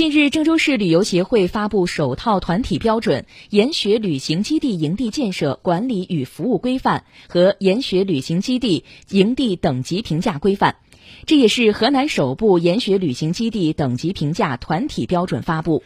近日郑州市旅游协会发布首套团体标准研学旅行基地营地建设管理与服务规范和研学旅行基地营地等级评价规范。这也是河南首部研学旅行基地等级评价团体标准发布。